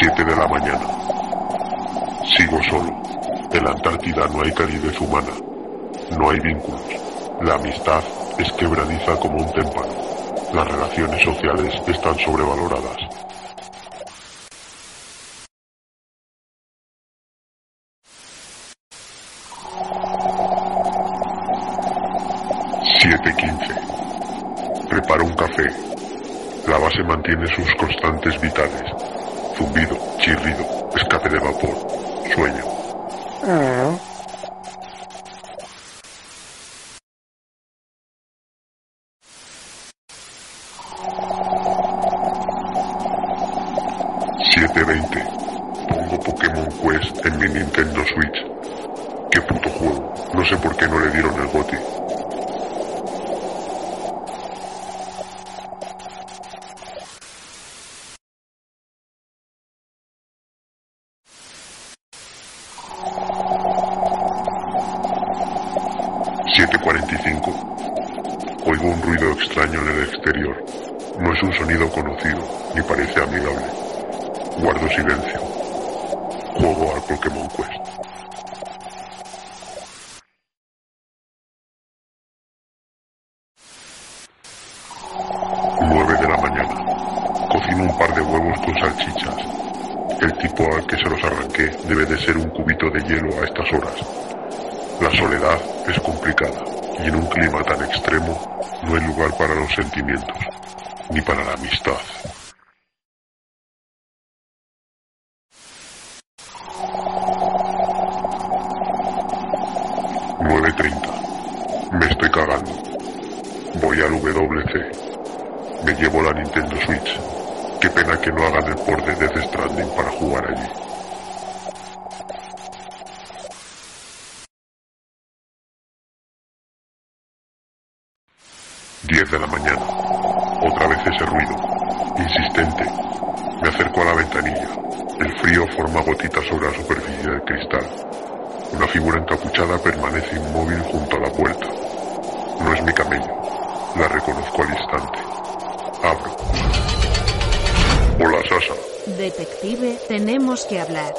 7 de la mañana. Sigo solo. En la Antártida no hay calidez humana. No hay vínculos. La amistad es quebradiza como un témpano. Las relaciones sociales están sobrevaloradas. Preparo un café. La base mantiene sus constantes vitales zumbido, chirrido, escape de vapor, sueño. Mm. Siete veinte. Pongo Pokémon Quest en mi Nintendo Switch. Qué puto juego. No sé por qué no le dieron el bote. 7.45. Oigo un ruido extraño en el exterior. No es un sonido conocido, ni parece amigable. Guardo silencio. Juego al Pokémon Quest. al que se los arranqué debe de ser un cubito de hielo a estas horas. La soledad es complicada y en un clima tan extremo no hay lugar para los sentimientos, ni para la amistad. Me estoy cagando. Voy al WC. Me llevo la Nintendo Switch. Qué pena que no hagan el port de Death Stranding para jugar allí. Diez de la mañana. Otra vez ese ruido. Insistente. Me acerco a la ventanilla. El frío forma gotitas sobre la superficie del cristal. Una figura encapuchada permanece inmóvil junto a la puerta. No es mi camello. La reconozco al instante. Abro. Hola, Sasa. Detective, tenemos que hablar.